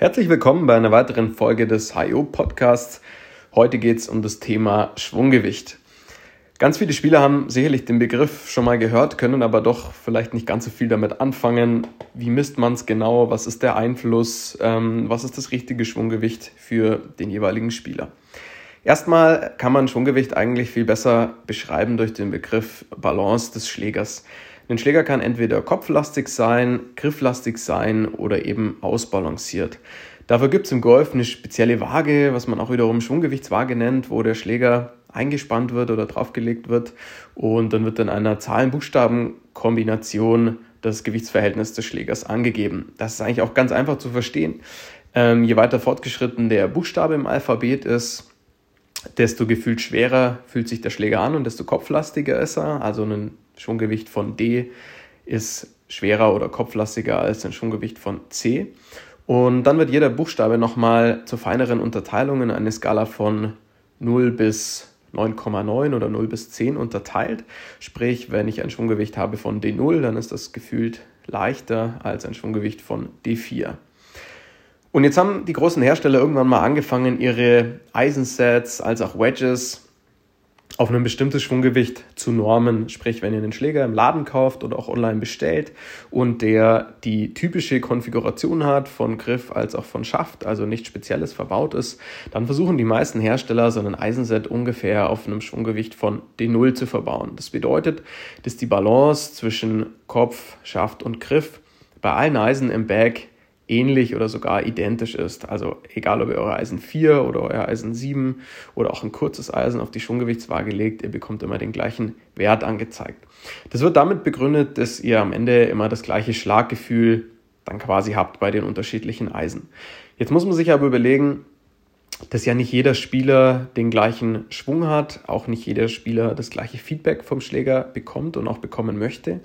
Herzlich willkommen bei einer weiteren Folge des HIO Podcasts. Heute geht es um das Thema Schwunggewicht. Ganz viele Spieler haben sicherlich den Begriff schon mal gehört, können aber doch vielleicht nicht ganz so viel damit anfangen. Wie misst man es genau? Was ist der Einfluss? Ähm, was ist das richtige Schwunggewicht für den jeweiligen Spieler? Erstmal kann man Schwunggewicht eigentlich viel besser beschreiben durch den Begriff Balance des Schlägers. Ein Schläger kann entweder kopflastig sein, grifflastig sein oder eben ausbalanciert. Dafür gibt es im Golf eine spezielle Waage, was man auch wiederum Schwunggewichtswaage nennt, wo der Schläger eingespannt wird oder draufgelegt wird und dann wird in einer Zahlen-Buchstaben-Kombination das Gewichtsverhältnis des Schlägers angegeben. Das ist eigentlich auch ganz einfach zu verstehen. Ähm, je weiter fortgeschritten der Buchstabe im Alphabet ist, desto gefühlt schwerer fühlt sich der Schläger an und desto kopflastiger ist er. Also ein Schwunggewicht von D ist schwerer oder kopflastiger als ein Schwunggewicht von C. Und dann wird jeder Buchstabe nochmal zu feineren Unterteilungen eine Skala von 0 bis 9,9 oder 0 bis 10 unterteilt. Sprich, wenn ich ein Schwunggewicht habe von D0, dann ist das gefühlt leichter als ein Schwunggewicht von D4. Und jetzt haben die großen Hersteller irgendwann mal angefangen, ihre Eisensets als auch Wedges auf ein bestimmtes Schwunggewicht zu normen. Sprich, wenn ihr einen Schläger im Laden kauft oder auch online bestellt und der die typische Konfiguration hat von Griff als auch von Schaft, also nichts Spezielles verbaut ist, dann versuchen die meisten Hersteller so einen Eisenset ungefähr auf einem Schwunggewicht von D0 zu verbauen. Das bedeutet, dass die Balance zwischen Kopf, Schaft und Griff bei allen Eisen im Bag ähnlich oder sogar identisch ist. Also egal, ob ihr eure Eisen 4 oder euer Eisen 7 oder auch ein kurzes Eisen auf die Schwunggewichtswaage legt, ihr bekommt immer den gleichen Wert angezeigt. Das wird damit begründet, dass ihr am Ende immer das gleiche Schlaggefühl dann quasi habt bei den unterschiedlichen Eisen. Jetzt muss man sich aber überlegen, dass ja nicht jeder Spieler den gleichen Schwung hat, auch nicht jeder Spieler das gleiche Feedback vom Schläger bekommt und auch bekommen möchte.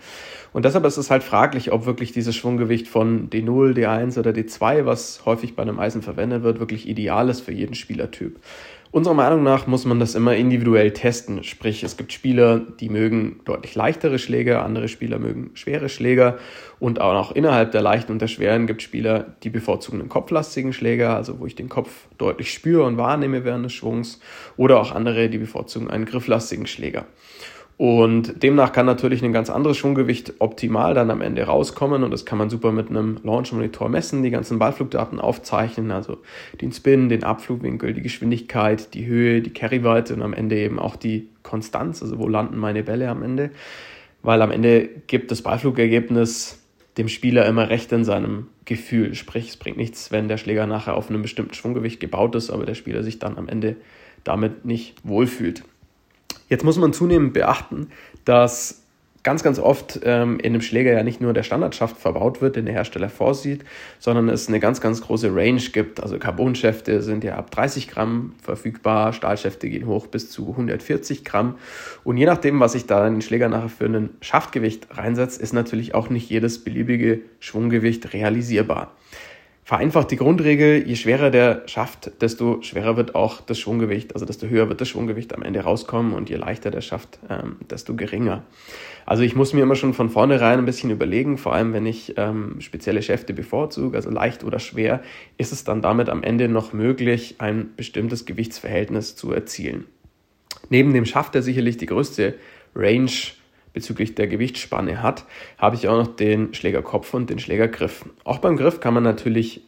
Und deshalb ist es halt fraglich, ob wirklich dieses Schwunggewicht von D0, D1 oder D2, was häufig bei einem Eisen verwendet wird, wirklich ideal ist für jeden Spielertyp. Unserer Meinung nach muss man das immer individuell testen. Sprich, es gibt Spieler, die mögen deutlich leichtere Schläger, andere Spieler mögen schwere Schläger und auch noch innerhalb der leichten und der schweren gibt es Spieler, die bevorzugen einen kopflastigen Schläger, also wo ich den Kopf deutlich spüre und wahrnehme während des Schwungs, oder auch andere, die bevorzugen einen grifflastigen Schläger. Und demnach kann natürlich ein ganz anderes Schwunggewicht optimal dann am Ende rauskommen. Und das kann man super mit einem Launch Monitor messen, die ganzen Ballflugdaten aufzeichnen, also den Spin, den Abflugwinkel, die Geschwindigkeit, die Höhe, die Carryweite und am Ende eben auch die Konstanz, also wo landen meine Bälle am Ende, weil am Ende gibt das Ballflugergebnis dem Spieler immer recht in seinem Gefühl, sprich es bringt nichts, wenn der Schläger nachher auf einem bestimmten Schwunggewicht gebaut ist, aber der Spieler sich dann am Ende damit nicht wohlfühlt. Jetzt muss man zunehmend beachten, dass ganz, ganz oft ähm, in einem Schläger ja nicht nur der Standardschaft verbaut wird, den der Hersteller vorsieht, sondern es eine ganz, ganz große Range gibt. Also Carbonschäfte sind ja ab 30 Gramm verfügbar, Stahlschäfte gehen hoch bis zu 140 Gramm. Und je nachdem, was ich da in den Schläger nachher für ein Schaftgewicht reinsetze, ist natürlich auch nicht jedes beliebige Schwunggewicht realisierbar. Vereinfacht die Grundregel, je schwerer der Schaft, desto schwerer wird auch das Schwunggewicht, also desto höher wird das Schwunggewicht am Ende rauskommen und je leichter der Schaft, ähm, desto geringer. Also ich muss mir immer schon von vornherein ein bisschen überlegen, vor allem wenn ich ähm, spezielle Schäfte bevorzuge, also leicht oder schwer, ist es dann damit am Ende noch möglich, ein bestimmtes Gewichtsverhältnis zu erzielen. Neben dem Schaft, der sicherlich die größte Range bezüglich der Gewichtsspanne hat, habe ich auch noch den Schlägerkopf und den Schlägergriff. Auch beim Griff kann man natürlich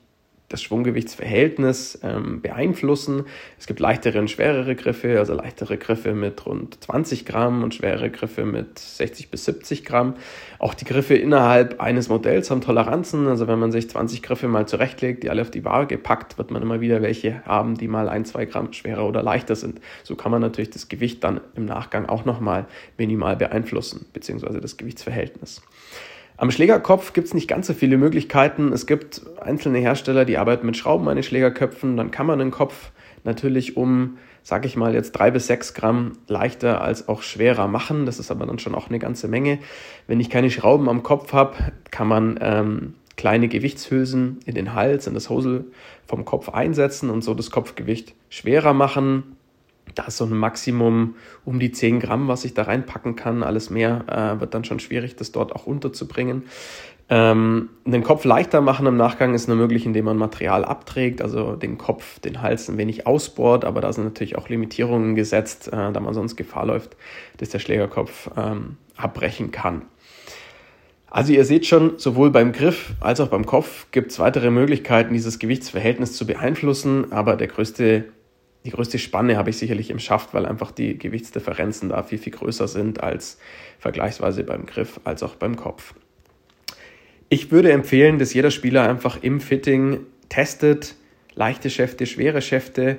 das Schwunggewichtsverhältnis ähm, beeinflussen. Es gibt leichtere und schwerere Griffe, also leichtere Griffe mit rund 20 Gramm und schwerere Griffe mit 60 bis 70 Gramm. Auch die Griffe innerhalb eines Modells haben Toleranzen. Also wenn man sich 20 Griffe mal zurechtlegt, die alle auf die Waage packt, wird man immer wieder welche haben, die mal ein, zwei Gramm schwerer oder leichter sind. So kann man natürlich das Gewicht dann im Nachgang auch nochmal minimal beeinflussen, beziehungsweise das Gewichtsverhältnis. Am Schlägerkopf gibt es nicht ganz so viele Möglichkeiten. Es gibt einzelne Hersteller, die arbeiten mit Schrauben an den Schlägerköpfen. Dann kann man den Kopf natürlich um, sag ich mal, jetzt drei bis sechs Gramm leichter als auch schwerer machen. Das ist aber dann schon auch eine ganze Menge. Wenn ich keine Schrauben am Kopf habe, kann man ähm, kleine Gewichtshülsen in den Hals, in das Hosel vom Kopf einsetzen und so das Kopfgewicht schwerer machen. Da ist so ein Maximum um die 10 Gramm, was ich da reinpacken kann. Alles mehr äh, wird dann schon schwierig, das dort auch unterzubringen. Ähm, den Kopf leichter machen im Nachgang ist nur möglich, indem man Material abträgt, also den Kopf, den Hals ein wenig ausbohrt, aber da sind natürlich auch Limitierungen gesetzt, äh, da man sonst Gefahr läuft, dass der Schlägerkopf ähm, abbrechen kann. Also ihr seht schon, sowohl beim Griff als auch beim Kopf gibt es weitere Möglichkeiten, dieses Gewichtsverhältnis zu beeinflussen, aber der größte, die größte Spanne habe ich sicherlich im Schaft, weil einfach die Gewichtsdifferenzen da viel, viel größer sind als vergleichsweise beim Griff als auch beim Kopf. Ich würde empfehlen, dass jeder Spieler einfach im Fitting testet, leichte Schäfte, schwere Schäfte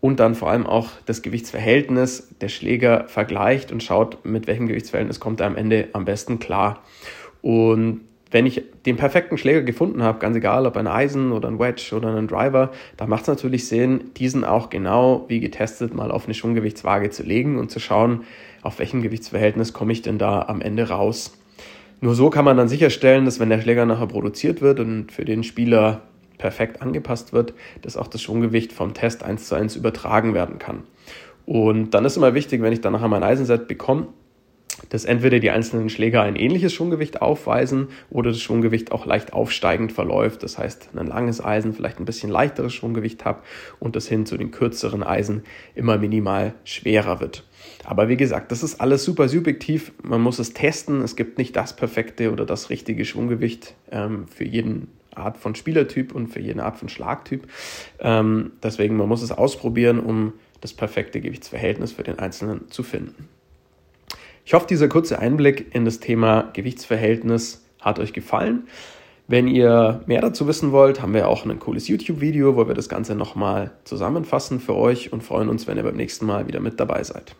und dann vor allem auch das Gewichtsverhältnis der Schläger vergleicht und schaut, mit welchem Gewichtsverhältnis kommt er am Ende am besten klar. Und wenn ich den perfekten Schläger gefunden habe, ganz egal ob ein Eisen oder ein Wedge oder ein Driver, da macht es natürlich Sinn, diesen auch genau wie getestet mal auf eine Schwunggewichtswaage zu legen und zu schauen, auf welchem Gewichtsverhältnis komme ich denn da am Ende raus. Nur so kann man dann sicherstellen, dass wenn der Schläger nachher produziert wird und für den Spieler perfekt angepasst wird, dass auch das Schwunggewicht vom Test 1 zu 1 übertragen werden kann. Und dann ist immer wichtig, wenn ich dann nachher mein Eisenset bekomme, dass entweder die einzelnen Schläger ein ähnliches Schwunggewicht aufweisen oder das Schwunggewicht auch leicht aufsteigend verläuft. Das heißt, ein langes Eisen vielleicht ein bisschen leichteres Schwunggewicht habe und das hin zu den kürzeren Eisen immer minimal schwerer wird. Aber wie gesagt, das ist alles super subjektiv. Man muss es testen. Es gibt nicht das perfekte oder das richtige Schwunggewicht ähm, für jeden Art von Spielertyp und für jede Art von Schlagtyp. Ähm, deswegen, man muss es ausprobieren, um das perfekte Gewichtsverhältnis für den Einzelnen zu finden. Ich hoffe, dieser kurze Einblick in das Thema Gewichtsverhältnis hat euch gefallen. Wenn ihr mehr dazu wissen wollt, haben wir auch ein cooles YouTube-Video, wo wir das Ganze nochmal zusammenfassen für euch und freuen uns, wenn ihr beim nächsten Mal wieder mit dabei seid.